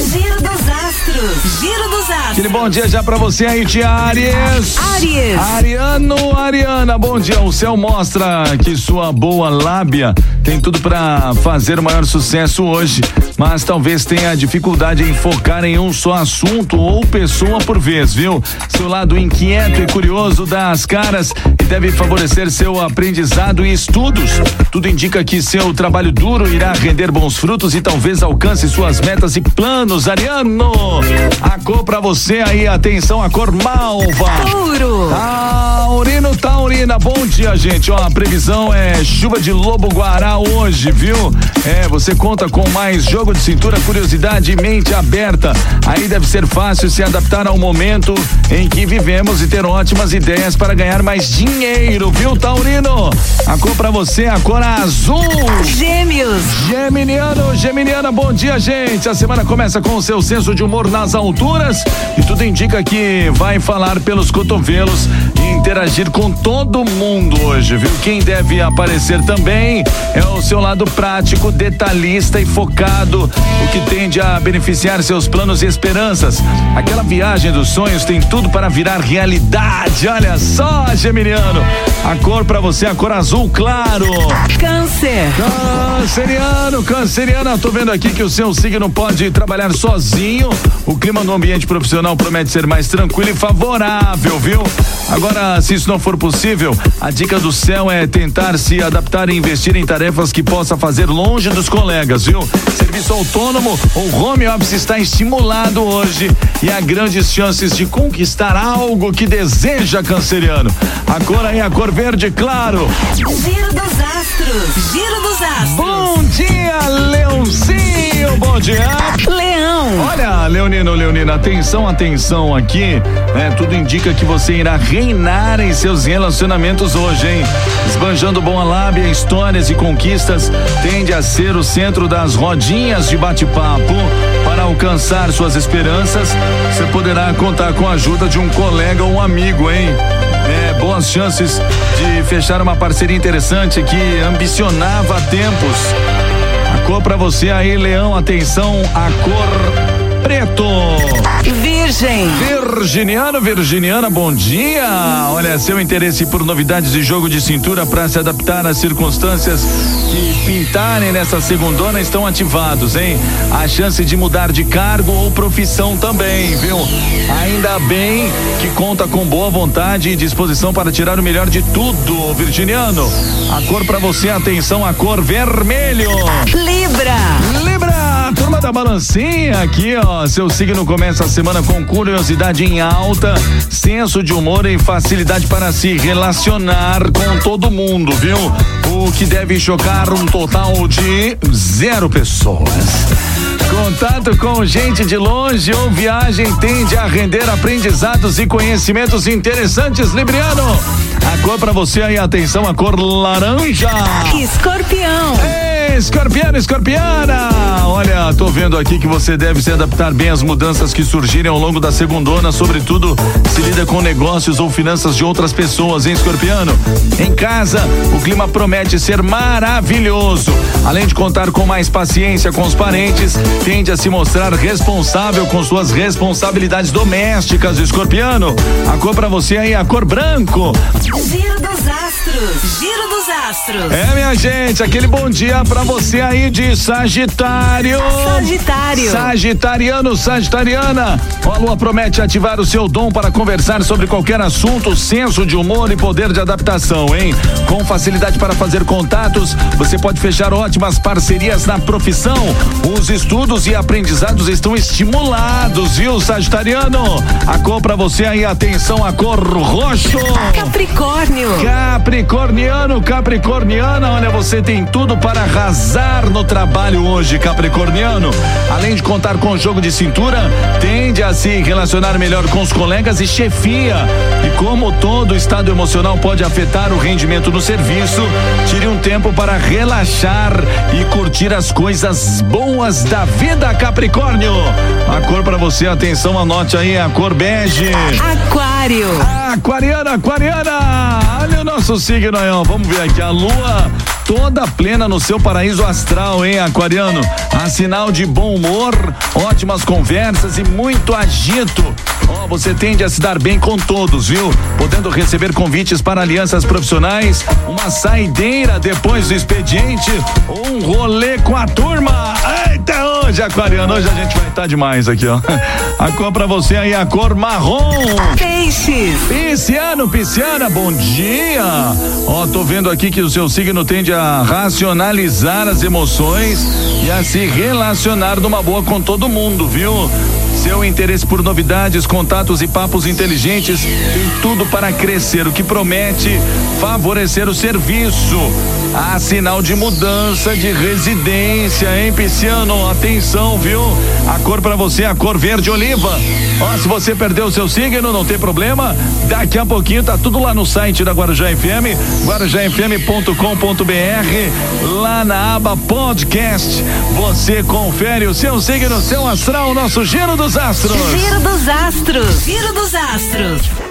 Giro dos astros. Giro dos astros. Aquele bom dia já pra você aí, tia Aries. Aries. Ariano, Ariana, bom dia. O céu mostra que sua boa lábia tem tudo pra fazer o maior sucesso hoje, mas talvez tenha dificuldade em focar em um só assunto ou pessoa por vez, viu? Seu lado inquieto e curioso dá as caras e deve favorecer seu aprendizado e estudos. Tudo indica que seu trabalho duro irá render bons frutos e talvez alcance suas metas e planos, Ariano. A cor pra você aí, atenção, a cor malva. Touro. Taurino, Taurina, bom dia, gente. Ó, a previsão é chuva de lobo guará hoje, viu? É, você conta com mais jogo de cintura, curiosidade e mente aberta. Aí deve ser fácil se adaptar ao momento em que vivemos e ter ótimas ideias para ganhar mais dinheiro, viu, Taurino? A cor pra você é a cor azul. Gêmeos. Geminiano, Geminiana, bom dia, gente. A semana começa com o seu senso de humor nas alturas e tudo indica que vai falar pelos cotovelos e interagir com todo mundo hoje, viu? Quem deve aparecer também é o seu lado prático, detalhista e focado, o que tende a beneficiar seus planos e esperanças. Aquela viagem dos sonhos tem tudo para virar realidade. Olha só, Geminiano. A cor para você, é a cor azul claro. Câncer. Canceriano, canceriana, tô vendo aqui que o seu signo pode trabalhar sozinho. O clima no ambiente profissional promete ser mais tranquilo e favorável, viu? Agora, se isso não for possível, a dica do céu é tentar se adaptar e investir em tarefas que possa fazer longe dos colegas, viu? Serviço autônomo ou home office está estimulado hoje e há grandes chances de conquistar algo que deseja, canceriano. A cor aí é a cor verde, claro. Giro dos astros. Giro dos astros. Bom dia, Leãozinho, bom dia. Leonino, Leonina, atenção, atenção aqui. É, tudo indica que você irá reinar em seus relacionamentos hoje, hein? Esbanjando boa lábia, histórias e conquistas, tende a ser o centro das rodinhas de bate-papo. Para alcançar suas esperanças, você poderá contar com a ajuda de um colega ou um amigo, hein? É, boas chances de fechar uma parceria interessante que ambicionava tempos. A cor pra você aí, Leão, atenção, a cor preto. Virgem. Virginiano, Virginiana, bom dia. Olha, seu interesse por novidades de jogo de cintura para se adaptar às circunstâncias que pintarem nessa segundona estão ativados, hein? A chance de mudar de cargo ou profissão também, viu? Ainda bem que conta com boa vontade e disposição para tirar o melhor de tudo, Virginiano. A cor para você, atenção, a cor vermelho. Libra. Libra, da balancinha aqui, ó. Seu signo começa a semana com curiosidade em alta, senso de humor e facilidade para se relacionar com todo mundo, viu? O que deve chocar um total de zero pessoas. Contato com gente de longe ou viagem tende a render aprendizados e conhecimentos interessantes, Libriano. A cor para você aí, atenção, a cor laranja. Escorpião. Ei, escorpiano, escorpiana! Olha, tô vendo aqui que você deve se adaptar bem às mudanças que surgirem ao longo da segundona, sobretudo se lida com negócios ou finanças de outras pessoas, hein, escorpiano? Em casa, o clima promete ser maravilhoso. Além de contar com mais paciência com os parentes, tende a se mostrar responsável com suas responsabilidades domésticas, escorpiano. A cor pra você aí é a cor branco. Giro dos astros. Giro dos astros. É, minha gente, aquele bom dia pra você aí de Sagitário. Sagitário. Sagitariano, Sagitariana. A lua promete ativar o seu dom para conversar sobre qualquer assunto, senso de humor e poder de adaptação, hein? Com facilidade para fazer contatos, você pode fechar ótimas parcerias na profissão. Os estudos e aprendizados estão estimulados, viu, Sagitariano? A cor pra você aí, atenção, a cor roxo. Capricórnio. Capricorniano, Capricorniana, olha, você tem tudo para arrasar no trabalho hoje, Capricorniano. Além de contar com jogo de cintura, tende a se relacionar melhor com os colegas e chefia. E como todo estado emocional pode afetar o rendimento no serviço, tire um tempo para relaxar e curtir as coisas boas da vida, Capricórnio. A cor para você, atenção, anote aí, a cor bege. Aquário. Aquariana, Aquariana! Olha o nosso signo aí, ó. Vamos ver aqui. A lua toda plena no seu paraíso astral, hein, aquariano? A sinal de bom humor, ótimas conversas e muito agito. Ó, oh, você tende a se dar bem com todos, viu? Podendo receber convites para alianças profissionais, uma saideira depois do expediente ou um rolê com a turma. Eita, hoje, aquariano, hoje a gente vai estar tá demais aqui, ó. A cor pra você aí, a cor marrom. Peixes. Pisciano, pisciana, bom dia. Ó, tô vendo aqui que o seu signo tende a racionalizar as emoções e a se relacionar numa boa com todo mundo, viu? Seu interesse por novidades, contatos e papos inteligentes tem tudo para crescer, o que promete favorecer o serviço. Há sinal de mudança de residência, hein, Pisciano? Atenção, viu? A cor para você é a cor verde oliva. Ó, se você perdeu o seu signo, não tem problema. Daqui a pouquinho tá tudo lá no site da Guarujá FM, guarujafm.com.br, lá na aba podcast. Você confere o seu signo, seu astral, nosso giro dos astros. Giro dos astros. Giro dos astros.